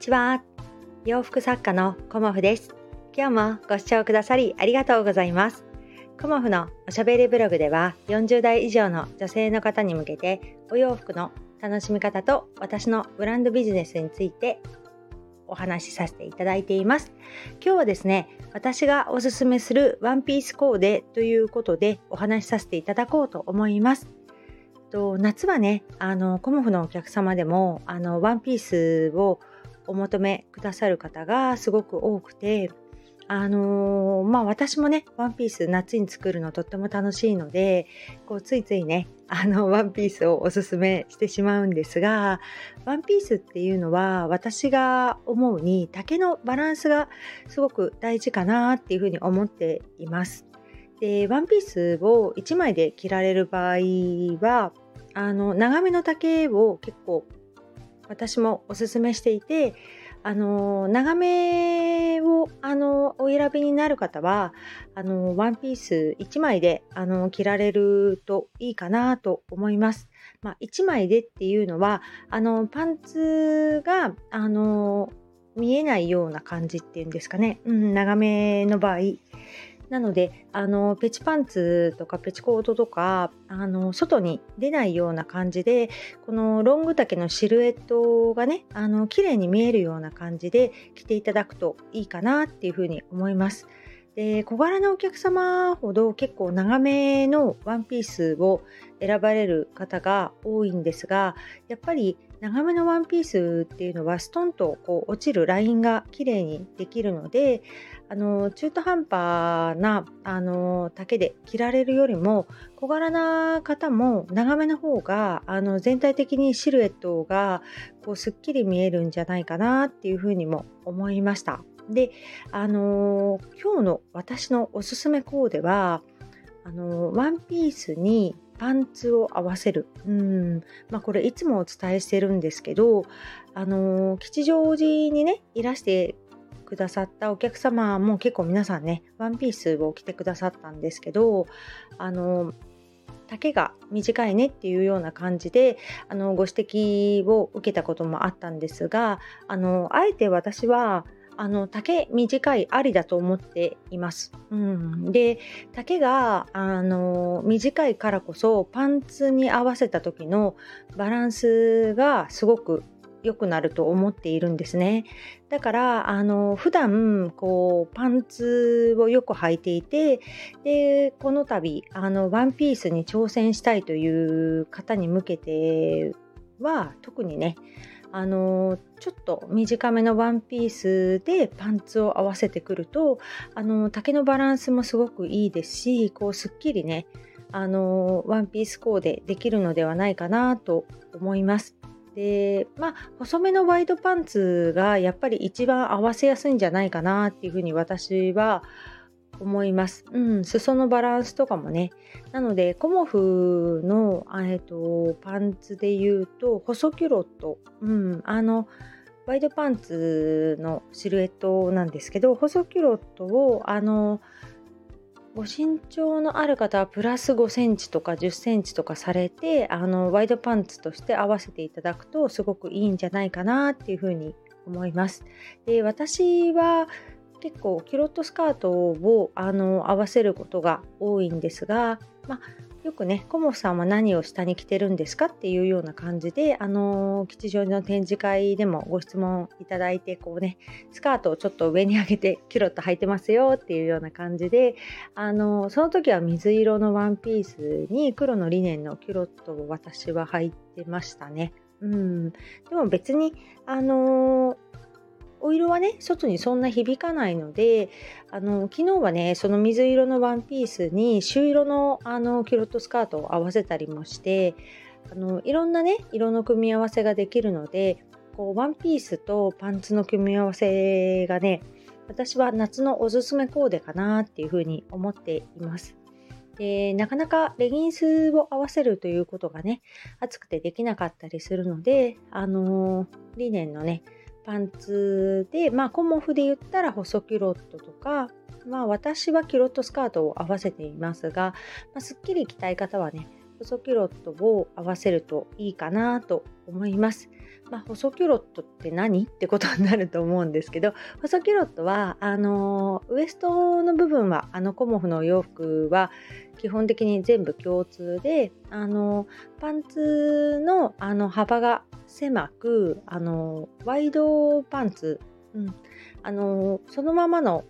ちは。洋服作家のコモフです。今日もご視聴くださりありがとうございます。コモフのおしゃべりブログでは40代以上の女性の方に向けてお洋服の楽しみ方と私のブランドビジネスについてお話しさせていただいています。今日はですね私がおすすめするワンピースコーデということでお話しさせていただこうと思います。と夏はねあのコモフのお客様でもあのワンピースをお求めくださる方がすごく多くてあのー、まあ私もねワンピース夏に作るのとっても楽しいのでこうついついねあのワンピースをおすすめしてしまうんですがワンピースっていうのは私が思うに丈のバランスがすごく大事かなっていうふうに思っています。でワンピースを1枚で着られる場合はあの長めの丈を結構私もおすすめしていてあの長めをあのお選びになる方はあのワンピース1枚であの着られるといいかなと思います。まあ、1枚でっていうのはあのパンツがあの見えないような感じっていうんですかね、うん、長めの場合なのであのペチパンツとかペチコートとかあの外に出ないような感じでこのロング丈のシルエットがねあの綺麗に見えるような感じで着ていただくといいかなっていうふうに思います。で小柄なお客様ほど結構長めのワンピースを選ばれる方が多いんですがやっぱり長めのワンピースっていうのはストンとこう落ちるラインが綺麗にできるのであの中途半端なあの丈で着られるよりも小柄な方も長めの方があの全体的にシルエットがこうすっきり見えるんじゃないかなっていうふうにも思いました。で、あの今日の私のおすすめコーデはあのワンピースにパンツを合わせる。うん。まあこれいつもお伝えしてるんですけど、あの吉祥寺にね、いらしてくださったお客様も結構皆さんね、ワンピースを着てくださったんですけど、あの丈が短いねっていうような感じであのご指摘を受けたこともあったんですがあのあえて私はあの丈短いありだと思っています。うん、で丈があの短いからこそパンツに合わせた時のバランスがすごく良くなると思っているんですね。だからあの普段こうパンツをよく履いていてでこの度あのワンピースに挑戦したいという方に向けては特にねあのちょっと短めのワンピースでパンツを合わせてくるとあの丈のバランスもすごくいいですしこうすっきりねあのワンピースコーデできるのではないかなと思います。でまあ細めのワイドパンツがやっぱり一番合わせやすいんじゃないかなっていうふうに私は思います。うん、裾のバランスとかもね。なので、コモフの、えーと、パンツで言うと、細キュロット。うん、あの、ワイドパンツのシルエットなんですけど、細キュロットを、あの、ご身長のある方はプラス5センチとか10センチとかされてあのワイドパンツとして合わせていただくとすごくいいんじゃないかなっていうふうに思います。で私は結構キロットスカートをあの合わせることが多いんですが、ま、よくね、コモフさんは何を下に着てるんですかっていうような感じで、あの吉祥寺の展示会でもご質問いただいて、こうね、スカートをちょっと上に上げてキュロッと履いてますよっていうような感じで、あのその時は水色のワンピースに黒のリネンのキュロットを私は履いてましたね。うん、でも別に、あのーお色はね外にそんな響かないのであの昨日はねその水色のワンピースに朱色のあのキュロットスカートを合わせたりもしてあのいろんなね色の組み合わせができるのでこうワンピースとパンツの組み合わせがね私は夏のおすすめコーデかなっていうふうに思っています。でなかなかレギンスを合わせるということがね暑くてできなかったりするのであのー、リネンのねパンツで、まあ、コモフで言ったら細キロットとか、まあ、私はキロットスカートを合わせていますが、まあ、すっきり着たい方はね、細キロットを合わせるといいかなと思います。まあ、細キュロットって何？ってことになると思うんですけど細キュロットはあのウエストの部分はあのコモフの洋服は基本的に全部共通であのパンツのあの幅が狭くあのワイドパンツ、うん、あのそのままの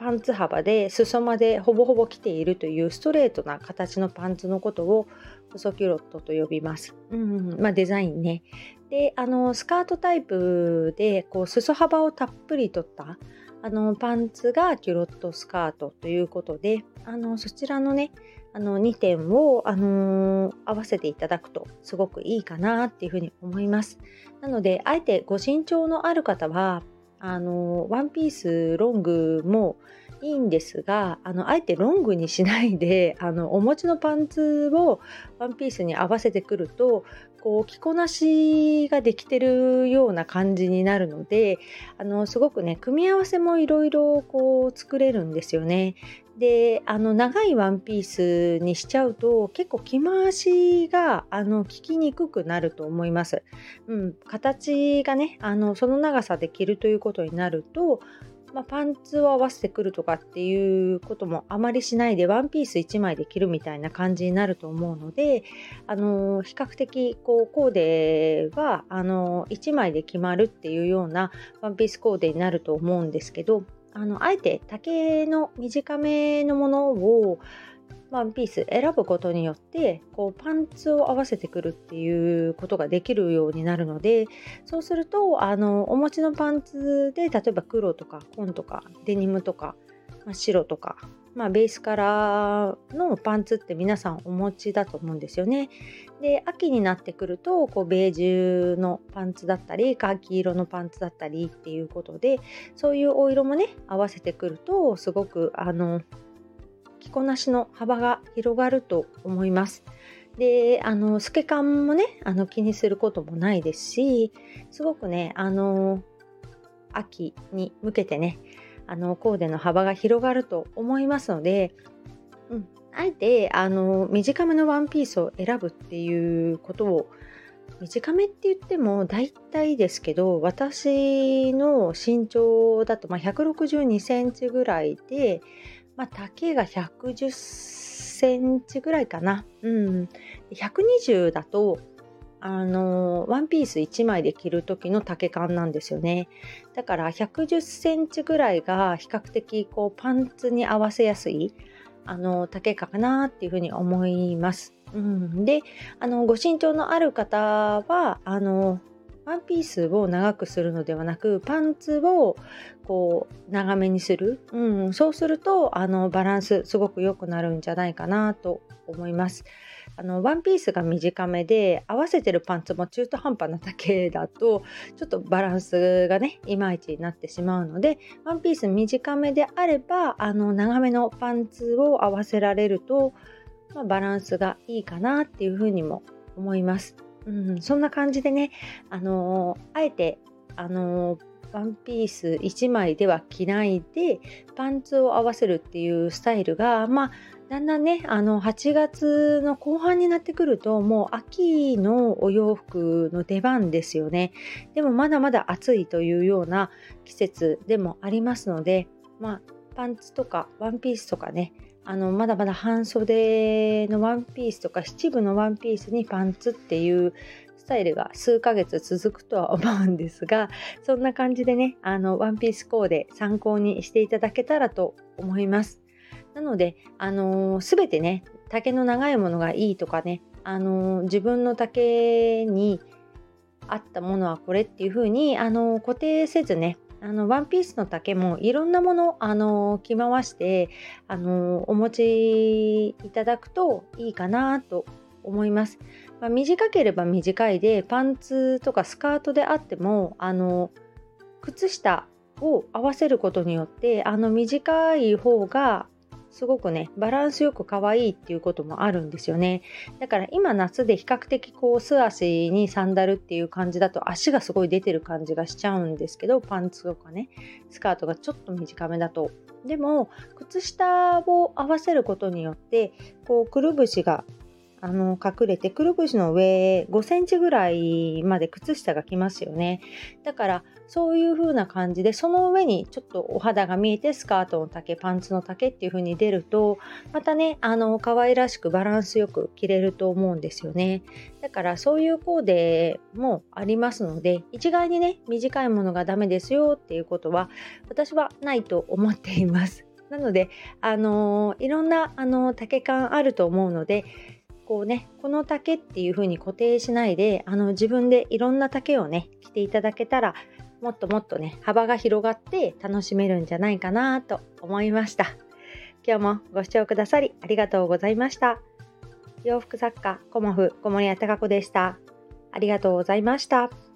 パンツ幅で裾までほぼほぼ着ているというストレートな形のパンツのことを細キュロットと呼びます。うんまあ、デザインね。であのスカートタイプでこう裾幅をたっぷりとったあのパンツがキュロットスカートということであのそちらのねあの2点を、あのー、合わせていただくとすごくいいかなっていうふうに思います。なのであえてご身長のある方はあのワンピースロングもいいんですがあのあえてロングにしないで あのお持ちのパンツをワンピースに合わせてくるとこう着こなしができてるような感じになるのであのすごくね組み合わせもいろいろ作れるんですよね。であの長いワンピースにしちゃうと結構着回しがあの効きにくくなると思います。うん、形がねあのその長さで着るということになるとまあ、パンツを合わせてくるとかっていうこともあまりしないでワンピース1枚で着るみたいな感じになると思うので、あの比較的こうコーデはあの1枚で決まるっていうようなワンピースコーデになると思うんですけどあのあえて丈の短めのものをワンピース選ぶことによってこうパンツを合わせてくるっていうことができるようになるのでそうするとあのお持ちのパンツで例えば黒とか紺とかデニムとか、まあ、白とか、まあ、ベースカラーのパンツって皆さんお持ちだと思うんですよね。で秋になってくるとこうベージュのパンツだったりカーキ色のパンツだったりっていうことでそういうお色もね合わせてくるとすごくあの着こなしの幅が広がると思います。であの透け感もねあの気にすることもないですしすごくねあの秋に向けてねあのコーデの幅が広がると思いますので、うん、あえてあの短めのワンピースを選ぶっていうことを短めって言っても大体ですけど私の身長だとま162センチぐらいでまあ、丈が110センチぐらいかな。うん。120だと、あのワンピース1枚で着る時の丈感なんですよね。だから110センチぐらいが比較的こうパンツに合わせやすいあの丈かなっていうふうに思います。うん、であのご身長のある方はあのワンピースを長くするのではなくパンツをこう長めにする、うん、そうするとあのバランスすごく良くなるんじゃないかなと思います。あのワンピースが短めで合わせてるパンツも中途半端な丈だとちょっとバランスがねいまいちになってしまうのでワンピース短めであればあの長めのパンツを合わせられると、まあ、バランスがいいかなっていうふうにも思います。うん、そんな感じでね、あのー、あえて、あのー、ワンピース1枚では着ないでパンツを合わせるっていうスタイルが、まあ、だんだんねあの8月の後半になってくるともう秋のお洋服の出番ですよね。でもまだまだ暑いというような季節でもありますので、まあ、パンツとかワンピースとかねあのまだまだ半袖のワンピースとか七分のワンピースにパンツっていうスタイルが数ヶ月続くとは思うんですがそんな感じでね あのワンピースコーデ参考にしていただけたらと思います。なのであのー、全てね丈の長いものがいいとかねあの、自分の丈に合ったものはこれっていう風にあの、固定せずねあのワンピースの丈もいろんなものあの着回してあのお持ちいただくといいかなと思います。まあ、短ければ短いでパンツとかスカートであってもあの靴下を合わせることによってあの短い方がすごくねバランスよく可愛いっていうこともあるんですよね。だから今夏で比較的こう素足にサンダルっていう感じだと足がすごい出てる感じがしちゃうんですけどパンツとかねスカートがちょっと短めだと。でも靴下を合わせることによってこうくるぶしがあの隠れてくるぶしの上5センチぐらいまで靴下が来ますよね。だからそういう風な感じでその上にちょっとお肌が見えてスカートの丈パンツの丈っていう風に出るとまたねあの可愛らしくバランスよく着れると思うんですよね。だからそういうコーデもありますので一概にね短いものがダメですよっていうことは私はないと思っています。なので、あの、いろんな、あの、丈感あると思うので、こうね、この丈っていう風に固定しないで、あの自分でいろんな丈をね、着ていただけたら、もっともっとね、幅が広がって楽しめるんじゃないかなと思いました。今日もご視聴くださりありがとうございました。洋服作家、コモフ、小森屋隆子でした。ありがとうございました。